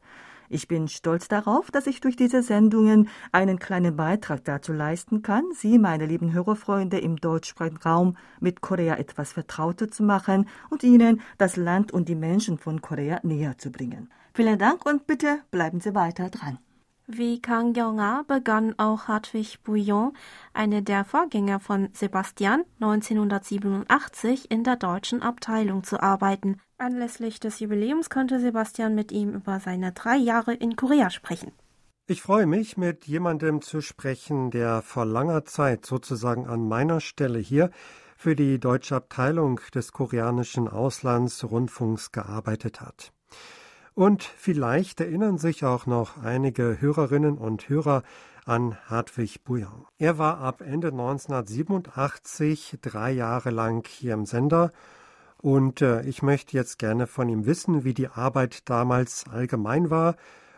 Ich bin stolz darauf, dass ich durch diese Sendungen einen kleinen Beitrag dazu leisten kann, Sie, meine lieben Hörerfreunde im deutschsprachigen Raum, mit Korea etwas vertrauter zu machen und Ihnen das Land und die Menschen von Korea näher zu bringen. Vielen Dank und bitte bleiben Sie weiter dran. Wie Kang Yong-a begann auch Hartwig Bouillon, einer der Vorgänger von Sebastian, 1987 in der deutschen Abteilung zu arbeiten. Anlässlich des Jubiläums konnte Sebastian mit ihm über seine drei Jahre in Korea sprechen. Ich freue mich, mit jemandem zu sprechen, der vor langer Zeit sozusagen an meiner Stelle hier für die deutsche Abteilung des koreanischen Auslandsrundfunks gearbeitet hat. Und vielleicht erinnern sich auch noch einige Hörerinnen und Hörer an Hartwig Bouillon. Er war ab Ende 1987 drei Jahre lang hier im Sender und äh, ich möchte jetzt gerne von ihm wissen, wie die Arbeit damals allgemein war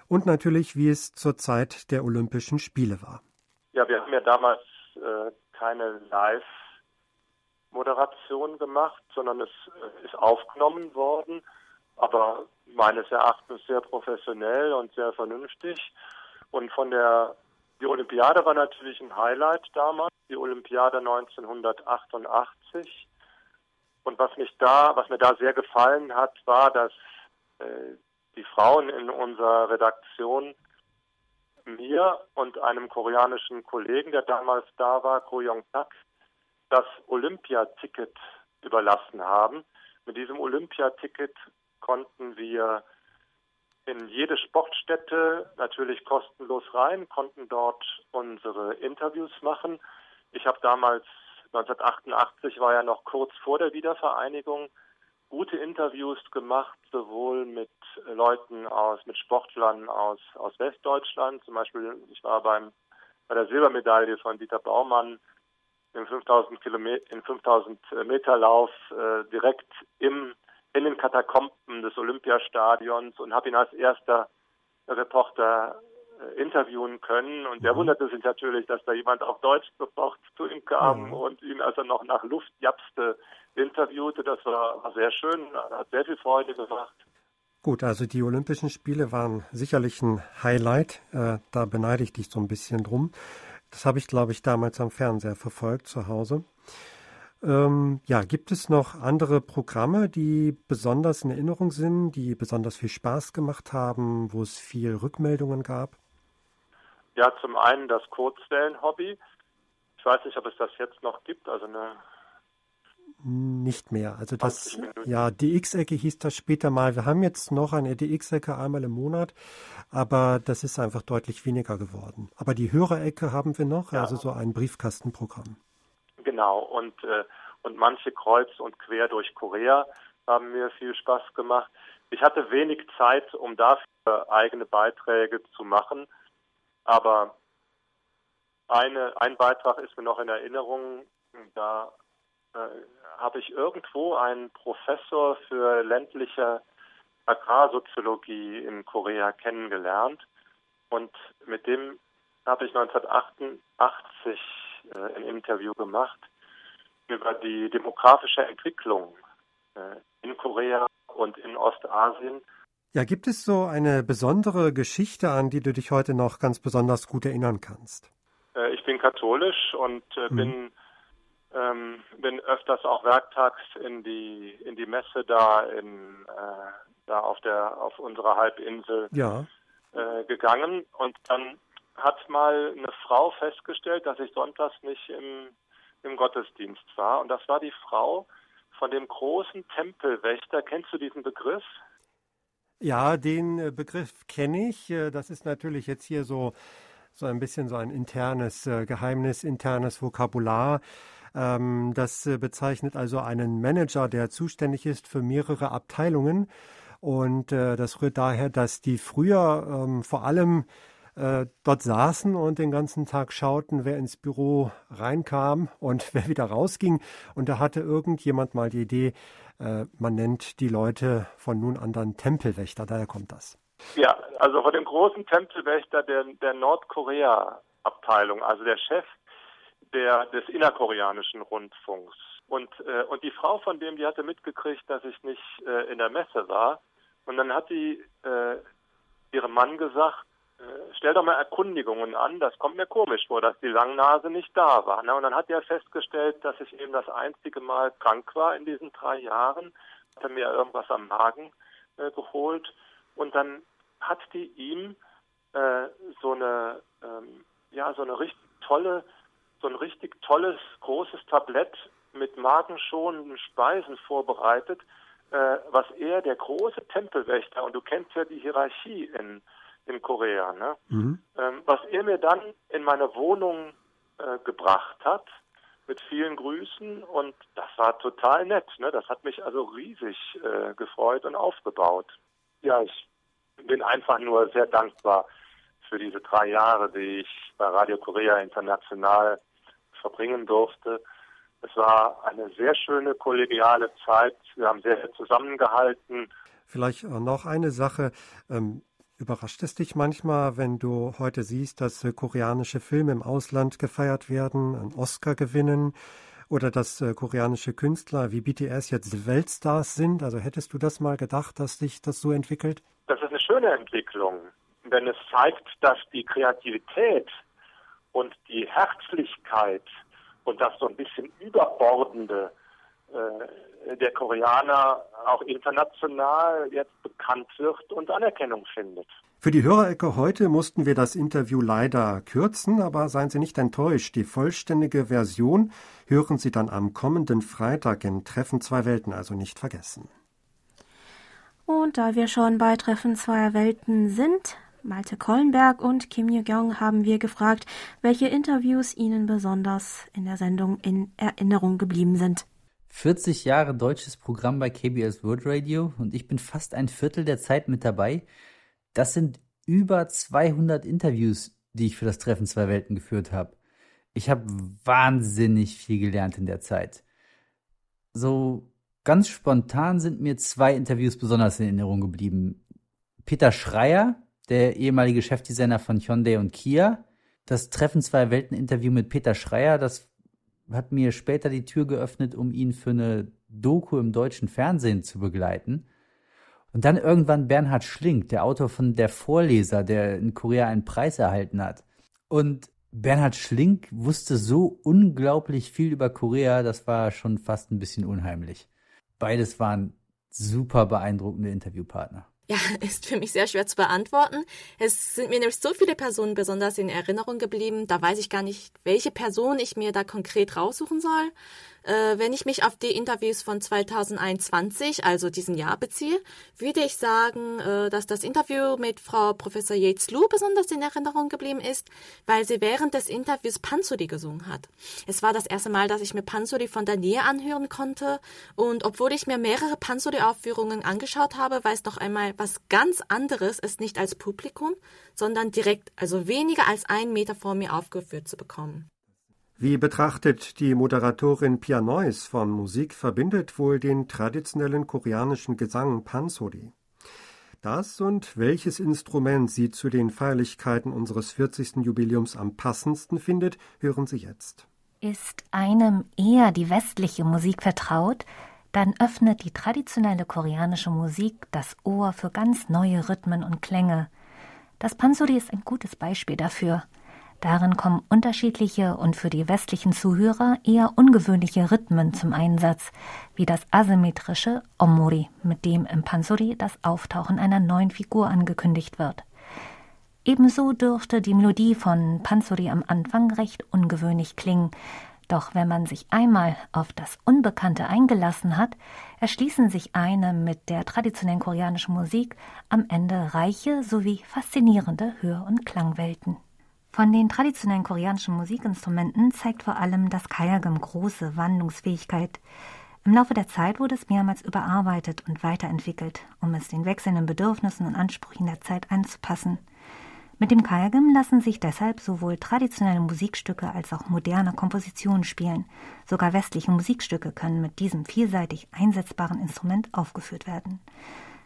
und natürlich, wie es zur Zeit der Olympischen Spiele war. Ja, wir haben ja damals äh, keine Live-Moderation gemacht, sondern es äh, ist aufgenommen worden aber meines Erachtens sehr professionell und sehr vernünftig. Und von der, die Olympiade war natürlich ein Highlight damals, die Olympiade 1988. Und was mich da, was mir da sehr gefallen hat, war, dass äh, die Frauen in unserer Redaktion mir und einem koreanischen Kollegen, der damals da war, Ko Yong Tak, das Olympiaticket überlassen haben. Mit diesem Olympiaticket konnten wir in jede Sportstätte natürlich kostenlos rein, konnten dort unsere Interviews machen. Ich habe damals 1988 war ja noch kurz vor der Wiedervereinigung gute Interviews gemacht, sowohl mit Leuten aus, mit Sportlern aus, aus Westdeutschland. Zum Beispiel, ich war beim, bei der Silbermedaille von Dieter Baumann im 5000 Kilometer, in 5000 Meter Lauf äh, direkt im in den Katakomben des Olympiastadions und habe ihn als erster Reporter äh, interviewen können. Und der mhm. wunderte sich natürlich, dass da jemand auf Deutsch sofort zu ihm kam mhm. und ihn also noch nach Luft japste interviewte. Das war, war sehr schön, hat sehr viel Freude gemacht. Gut, also die Olympischen Spiele waren sicherlich ein Highlight. Äh, da beneide ich dich so ein bisschen drum. Das habe ich, glaube ich, damals am Fernseher verfolgt zu Hause. Ähm, ja, gibt es noch andere Programme, die besonders in Erinnerung sind, die besonders viel Spaß gemacht haben, wo es viel Rückmeldungen gab? Ja, zum einen das Kurzwellen-Hobby. Ich weiß nicht, ob es das jetzt noch gibt, also eine nicht mehr. Also das, ja, DX-Ecke hieß das später mal. Wir haben jetzt noch eine DX-Ecke einmal im Monat, aber das ist einfach deutlich weniger geworden. Aber die Hörerecke haben wir noch, ja. also so ein Briefkastenprogramm. Genau, und, äh, und manche kreuz und quer durch Korea haben mir viel Spaß gemacht. Ich hatte wenig Zeit, um dafür eigene Beiträge zu machen, aber eine, ein Beitrag ist mir noch in Erinnerung, da äh, habe ich irgendwo einen Professor für ländliche Agrarsoziologie in Korea kennengelernt. Und mit dem habe ich 1988 äh, ein Interview gemacht über die demografische Entwicklung äh, in Korea und in Ostasien. Ja, gibt es so eine besondere Geschichte, an die du dich heute noch ganz besonders gut erinnern kannst? Äh, ich bin katholisch und mhm. bin ähm, bin öfters auch werktags in die in die Messe da in äh, da auf der auf unserer Halbinsel ja. äh, gegangen und dann hat mal eine Frau festgestellt, dass ich sonntags nicht im im Gottesdienst war und das war die Frau von dem großen Tempelwächter. Kennst du diesen Begriff? Ja, den äh, Begriff kenne ich. Äh, das ist natürlich jetzt hier so so ein bisschen so ein internes äh, Geheimnis, internes Vokabular. Ähm, das bezeichnet also einen Manager, der zuständig ist für mehrere Abteilungen. Und das rührt daher, dass die früher ähm, vor allem äh, dort saßen und den ganzen Tag schauten, wer ins Büro reinkam und wer wieder rausging. Und da hatte irgendjemand mal die Idee, äh, man nennt die Leute von nun an dann Tempelwächter, daher kommt das. Ja, also von dem großen Tempelwächter der, der Nordkorea-Abteilung, also der Chef der, des innerkoreanischen Rundfunks. Und, äh, und die Frau von dem, die hatte mitgekriegt, dass ich nicht äh, in der Messe war. Und dann hat die äh, ihrem Mann gesagt, stell doch mal Erkundigungen an, das kommt mir komisch vor, dass die Langnase nicht da war. Ne? Und dann hat er festgestellt, dass ich eben das einzige Mal krank war in diesen drei Jahren, hat er mir irgendwas am Magen äh, geholt und dann hat die ihm äh, so eine ähm, ja so eine richtig tolle so ein richtig tolles, großes Tablett mit magenschonenden Speisen vorbereitet, äh, was er, der große Tempelwächter, und du kennst ja die Hierarchie in, in Korea, ne? Mhm. Ähm, was er mir dann in meine Wohnung äh, gebracht hat, mit vielen Grüßen und das war total nett. Ne? Das hat mich also riesig äh, gefreut und aufgebaut. Ja, ich bin einfach nur sehr dankbar für diese drei Jahre, die ich bei Radio Korea International verbringen durfte. Es war eine sehr schöne kollegiale Zeit. Wir haben sehr, sehr zusammengehalten. Vielleicht noch eine Sache. Ähm, überrascht es dich manchmal, wenn du heute siehst, dass äh, koreanische Filme im Ausland gefeiert werden, einen Oscar gewinnen oder dass äh, koreanische Künstler wie BTS jetzt Weltstars sind? Also hättest du das mal gedacht, dass sich das so entwickelt? Das ist eine schöne Entwicklung, denn es zeigt, dass die Kreativität und die Herzlichkeit und das so ein bisschen überbordende der Koreaner auch international jetzt bekannt wird und Anerkennung findet. Für die Hörerecke heute mussten wir das Interview leider kürzen, aber seien Sie nicht enttäuscht. Die vollständige Version hören Sie dann am kommenden Freitag in Treffen zwei Welten, also nicht vergessen. Und da wir schon bei Treffen zweier Welten sind, Malte Kollenberg und Kim Yoo-kyung haben wir gefragt, welche Interviews ihnen besonders in der Sendung in Erinnerung geblieben sind. 40 Jahre deutsches Programm bei KBS World Radio und ich bin fast ein Viertel der Zeit mit dabei. Das sind über 200 Interviews, die ich für das Treffen zwei Welten geführt habe. Ich habe wahnsinnig viel gelernt in der Zeit. So ganz spontan sind mir zwei Interviews besonders in Erinnerung geblieben. Peter Schreier, der ehemalige Chefdesigner von Hyundai und Kia. Das Treffen zwei Welten Interview mit Peter Schreier, das hat mir später die Tür geöffnet, um ihn für eine Doku im deutschen Fernsehen zu begleiten. Und dann irgendwann Bernhard Schlink, der Autor von Der Vorleser, der in Korea einen Preis erhalten hat. Und Bernhard Schlink wusste so unglaublich viel über Korea, das war schon fast ein bisschen unheimlich. Beides waren super beeindruckende Interviewpartner. Ja, ist für mich sehr schwer zu beantworten. Es sind mir nämlich so viele Personen besonders in Erinnerung geblieben, da weiß ich gar nicht, welche Person ich mir da konkret raussuchen soll. Äh, wenn ich mich auf die Interviews von 2021, also diesem Jahr beziehe, würde ich sagen, äh, dass das Interview mit Frau Professor Yates Lu besonders in Erinnerung geblieben ist, weil sie während des Interviews Pansori gesungen hat. Es war das erste Mal, dass ich mir Pansori von der Nähe anhören konnte und obwohl ich mir mehrere Pansori-Aufführungen angeschaut habe, weiß noch einmal, was ganz anderes ist nicht als Publikum, sondern direkt, also weniger als einen Meter vor mir aufgeführt zu bekommen. Wie betrachtet die Moderatorin Pia Neuss von Musik verbindet wohl den traditionellen koreanischen Gesang Pansori? Das und welches Instrument sie zu den Feierlichkeiten unseres 40. Jubiläums am passendsten findet, hören Sie jetzt. Ist einem eher die westliche Musik vertraut, dann öffnet die traditionelle koreanische Musik das Ohr für ganz neue Rhythmen und Klänge. Das Pansori ist ein gutes Beispiel dafür. Darin kommen unterschiedliche und für die westlichen Zuhörer eher ungewöhnliche Rhythmen zum Einsatz, wie das asymmetrische Omori, mit dem im Pansori das Auftauchen einer neuen Figur angekündigt wird. Ebenso dürfte die Melodie von Pansori am Anfang recht ungewöhnlich klingen, doch wenn man sich einmal auf das Unbekannte eingelassen hat, erschließen sich eine mit der traditionellen koreanischen Musik am Ende reiche sowie faszinierende Hör- und Klangwelten. Von den traditionellen koreanischen Musikinstrumenten zeigt vor allem das Kayagam große Wandlungsfähigkeit. Im Laufe der Zeit wurde es mehrmals überarbeitet und weiterentwickelt, um es den wechselnden Bedürfnissen und Ansprüchen der Zeit anzupassen. Mit dem Kayagam lassen sich deshalb sowohl traditionelle Musikstücke als auch moderne Kompositionen spielen. Sogar westliche Musikstücke können mit diesem vielseitig einsetzbaren Instrument aufgeführt werden.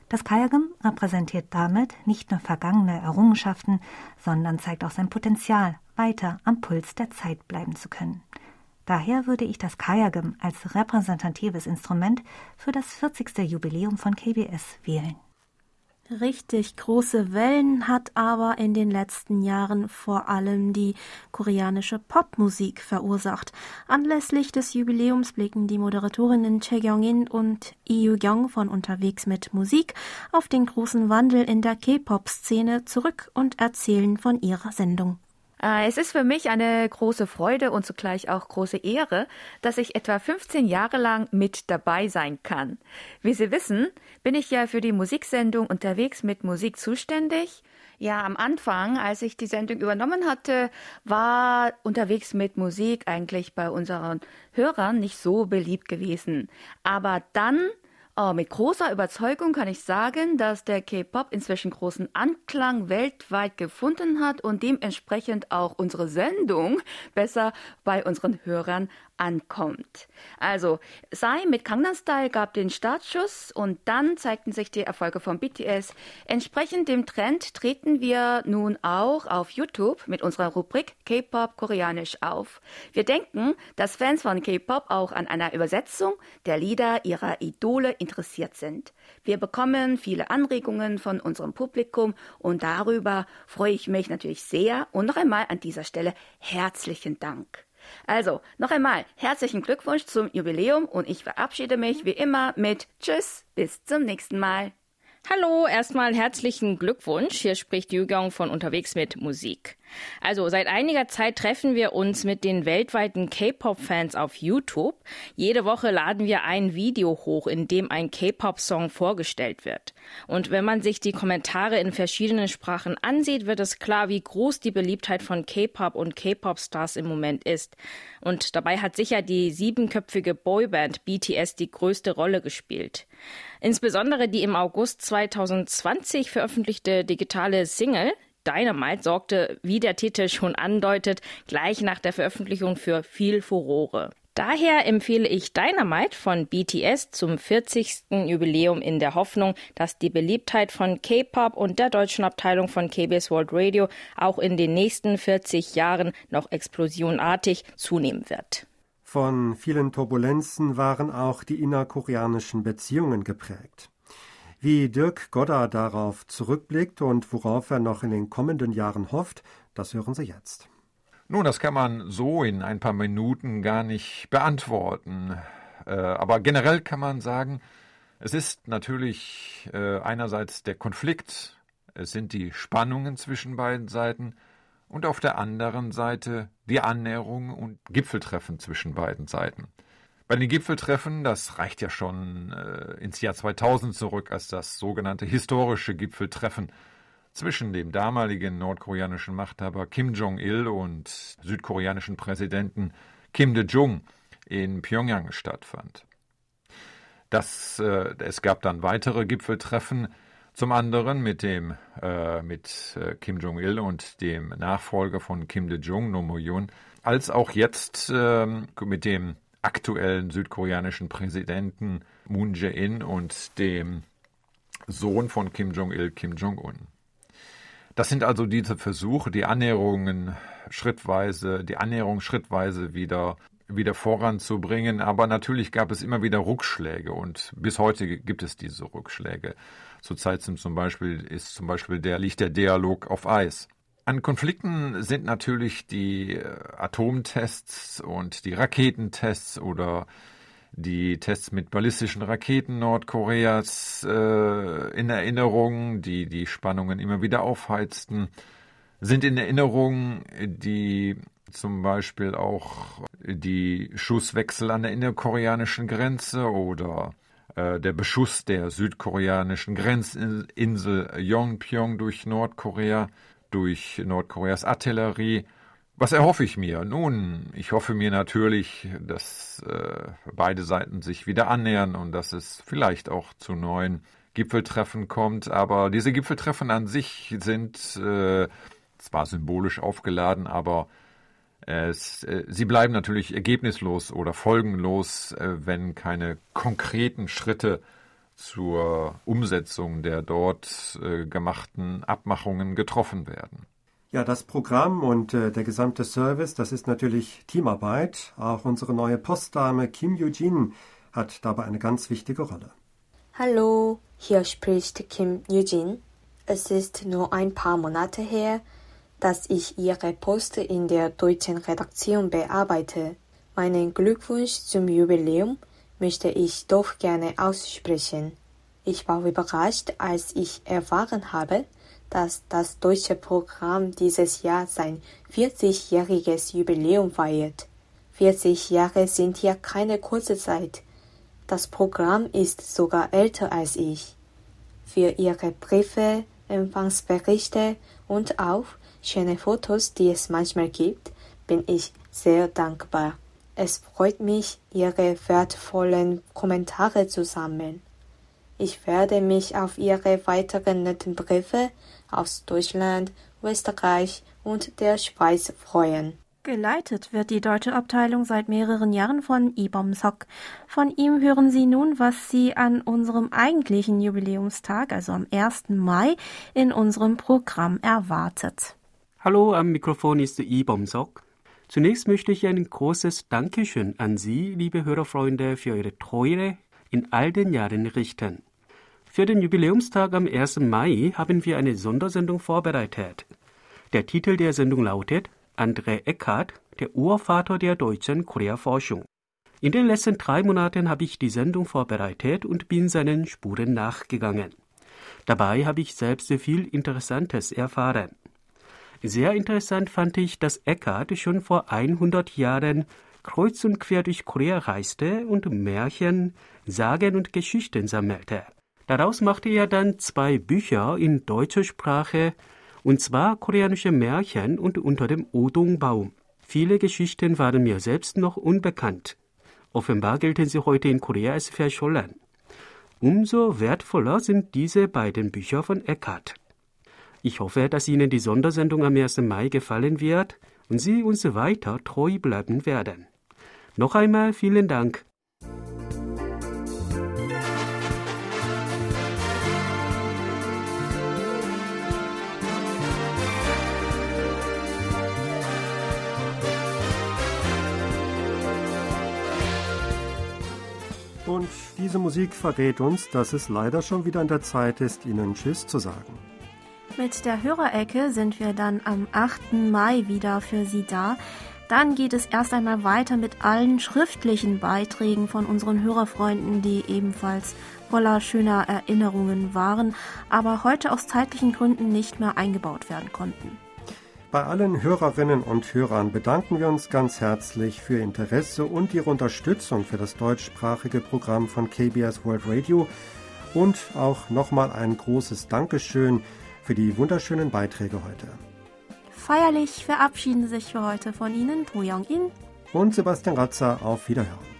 Das Kayagam repräsentiert damit nicht nur vergangene Errungenschaften, sondern zeigt auch sein Potenzial, weiter am Puls der Zeit bleiben zu können. Daher würde ich das Kayagam als repräsentatives Instrument für das 40. Jubiläum von KBS wählen. Richtig große Wellen hat aber in den letzten Jahren vor allem die koreanische Popmusik verursacht. Anlässlich des Jubiläums blicken die Moderatorinnen Che Kyung-in und Lee Yu-kyung von Unterwegs mit Musik auf den großen Wandel in der K-Pop-Szene zurück und erzählen von ihrer Sendung. Äh, es ist für mich eine große Freude und zugleich auch große Ehre, dass ich etwa 15 Jahre lang mit dabei sein kann. Wie Sie wissen, bin ich ja für die Musiksendung unterwegs mit Musik zuständig. Ja, am Anfang, als ich die Sendung übernommen hatte, war unterwegs mit Musik eigentlich bei unseren Hörern nicht so beliebt gewesen. Aber dann Oh, mit großer Überzeugung kann ich sagen, dass der K-Pop inzwischen großen Anklang weltweit gefunden hat und dementsprechend auch unsere Sendung besser bei unseren Hörern ankommt. Also, Sai mit Gangnam Style gab den Startschuss und dann zeigten sich die Erfolge von BTS. Entsprechend dem Trend treten wir nun auch auf YouTube mit unserer Rubrik K-Pop Koreanisch auf. Wir denken, dass Fans von K-Pop auch an einer Übersetzung der Lieder ihrer Idole interessiert sind. Wir bekommen viele Anregungen von unserem Publikum und darüber freue ich mich natürlich sehr und noch einmal an dieser Stelle herzlichen Dank. Also, noch einmal herzlichen Glückwunsch zum Jubiläum und ich verabschiede mich wie immer mit Tschüss, bis zum nächsten Mal. Hallo, erstmal herzlichen Glückwunsch. Hier spricht Jürgen von Unterwegs mit Musik. Also seit einiger Zeit treffen wir uns mit den weltweiten K-Pop-Fans auf YouTube. Jede Woche laden wir ein Video hoch, in dem ein K-Pop-Song vorgestellt wird. Und wenn man sich die Kommentare in verschiedenen Sprachen ansieht, wird es klar, wie groß die Beliebtheit von K-Pop und K-Pop-Stars im Moment ist. Und dabei hat sicher die siebenköpfige Boyband BTS die größte Rolle gespielt. Insbesondere die im August 2020 veröffentlichte digitale Single Dynamite sorgte, wie der Titel schon andeutet, gleich nach der Veröffentlichung für viel Furore. Daher empfehle ich Dynamite von BTS zum 40. Jubiläum in der Hoffnung, dass die Beliebtheit von K-Pop und der deutschen Abteilung von KBS World Radio auch in den nächsten 40 Jahren noch explosionartig zunehmen wird. Von vielen Turbulenzen waren auch die innerkoreanischen Beziehungen geprägt. Wie Dirk Godder darauf zurückblickt und worauf er noch in den kommenden Jahren hofft, das hören Sie jetzt. Nun, das kann man so in ein paar Minuten gar nicht beantworten. Äh, aber generell kann man sagen, es ist natürlich äh, einerseits der Konflikt, es sind die Spannungen zwischen beiden Seiten und auf der anderen Seite die Annäherung und Gipfeltreffen zwischen beiden Seiten. Bei den Gipfeltreffen, das reicht ja schon äh, ins Jahr 2000 zurück, als das sogenannte historische Gipfeltreffen zwischen dem damaligen nordkoreanischen Machthaber Kim Jong-il und südkoreanischen Präsidenten Kim De-jong in Pyongyang stattfand. Das, äh, es gab dann weitere Gipfeltreffen, zum anderen mit dem äh, mit äh, Kim Jong-il und dem Nachfolger von Kim De-jong, No Mo-yoon, als auch jetzt ähm, mit dem aktuellen südkoreanischen Präsidenten Moon Jae-in und dem Sohn von Kim Jong-il, Kim Jong-un. Das sind also diese Versuche, die Annäherungen schrittweise, die Annäherung schrittweise wieder wieder voranzubringen. Aber natürlich gab es immer wieder Rückschläge und bis heute gibt es diese Rückschläge. Zurzeit sind zum Beispiel, ist zum Beispiel der, liegt der Dialog auf Eis. An Konflikten sind natürlich die äh, Atomtests und die Raketentests oder die Tests mit ballistischen Raketen Nordkoreas äh, in Erinnerung, die die Spannungen immer wieder aufheizten, sind in Erinnerung die zum Beispiel auch die Schusswechsel an der innerkoreanischen Grenze oder äh, der Beschuss der südkoreanischen Grenzinsel Yongpyong durch Nordkorea, durch Nordkoreas Artillerie. Was erhoffe ich mir? Nun, ich hoffe mir natürlich, dass äh, beide Seiten sich wieder annähern und dass es vielleicht auch zu neuen Gipfeltreffen kommt. Aber diese Gipfeltreffen an sich sind äh, zwar symbolisch aufgeladen, aber es, äh, sie bleiben natürlich ergebnislos oder folgenlos, äh, wenn keine konkreten Schritte zur Umsetzung der dort äh, gemachten Abmachungen getroffen werden. Ja, das Programm und äh, der gesamte Service, das ist natürlich Teamarbeit. Auch unsere neue Postdame Kim Eugene hat dabei eine ganz wichtige Rolle. Hallo, hier spricht Kim Eugene. Es ist nur ein paar Monate her, dass ich Ihre Post in der deutschen Redaktion bearbeite. Meinen Glückwunsch zum Jubiläum möchte ich doch gerne aussprechen. Ich war überrascht, als ich erfahren habe, dass das deutsche Programm dieses Jahr sein 40-jähriges Jubiläum feiert. 40 Jahre sind ja keine kurze Zeit. Das Programm ist sogar älter als ich. Für Ihre Briefe, Empfangsberichte und auch schöne Fotos, die es manchmal gibt, bin ich sehr dankbar. Es freut mich, Ihre wertvollen Kommentare zu sammeln. Ich werde mich auf Ihre weiteren netten Briefe aus Deutschland, Österreich und der Schweiz freuen. Geleitet wird die deutsche Abteilung seit mehreren Jahren von Ibom Sok. Von ihm hören Sie nun, was Sie an unserem eigentlichen Jubiläumstag, also am 1. Mai, in unserem Programm erwartet. Hallo, am Mikrofon ist Ibom Sok. Zunächst möchte ich ein großes Dankeschön an Sie, liebe Hörerfreunde, für Ihre Treue in all den Jahren richten. Für den Jubiläumstag am 1. Mai haben wir eine Sondersendung vorbereitet. Der Titel der Sendung lautet André Eckhardt, der Urvater der deutschen Korea-Forschung. In den letzten drei Monaten habe ich die Sendung vorbereitet und bin seinen Spuren nachgegangen. Dabei habe ich selbst viel Interessantes erfahren. Sehr interessant fand ich, dass Eckart schon vor 100 Jahren kreuz und quer durch Korea reiste und Märchen, Sagen und Geschichten sammelte. Daraus machte er dann zwei Bücher in deutscher Sprache, und zwar koreanische Märchen und unter dem Odongbaum. Viele Geschichten waren mir selbst noch unbekannt. Offenbar gelten sie heute in Korea als verschollen. Umso wertvoller sind diese beiden Bücher von Eckart. Ich hoffe, dass Ihnen die Sondersendung am 1. Mai gefallen wird und Sie uns weiter treu bleiben werden. Noch einmal vielen Dank. Und diese Musik verrät uns, dass es leider schon wieder an der Zeit ist, Ihnen Tschüss zu sagen. Mit der Hörerecke sind wir dann am 8. Mai wieder für Sie da. Dann geht es erst einmal weiter mit allen schriftlichen Beiträgen von unseren Hörerfreunden, die ebenfalls voller schöner Erinnerungen waren, aber heute aus zeitlichen Gründen nicht mehr eingebaut werden konnten. Bei allen Hörerinnen und Hörern bedanken wir uns ganz herzlich für Ihr Interesse und Ihre Unterstützung für das deutschsprachige Programm von KBS World Radio und auch nochmal ein großes Dankeschön für die wunderschönen Beiträge heute. Feierlich verabschieden sich für heute von Ihnen To Young-in und Sebastian Ratzer. Auf Wiederhören.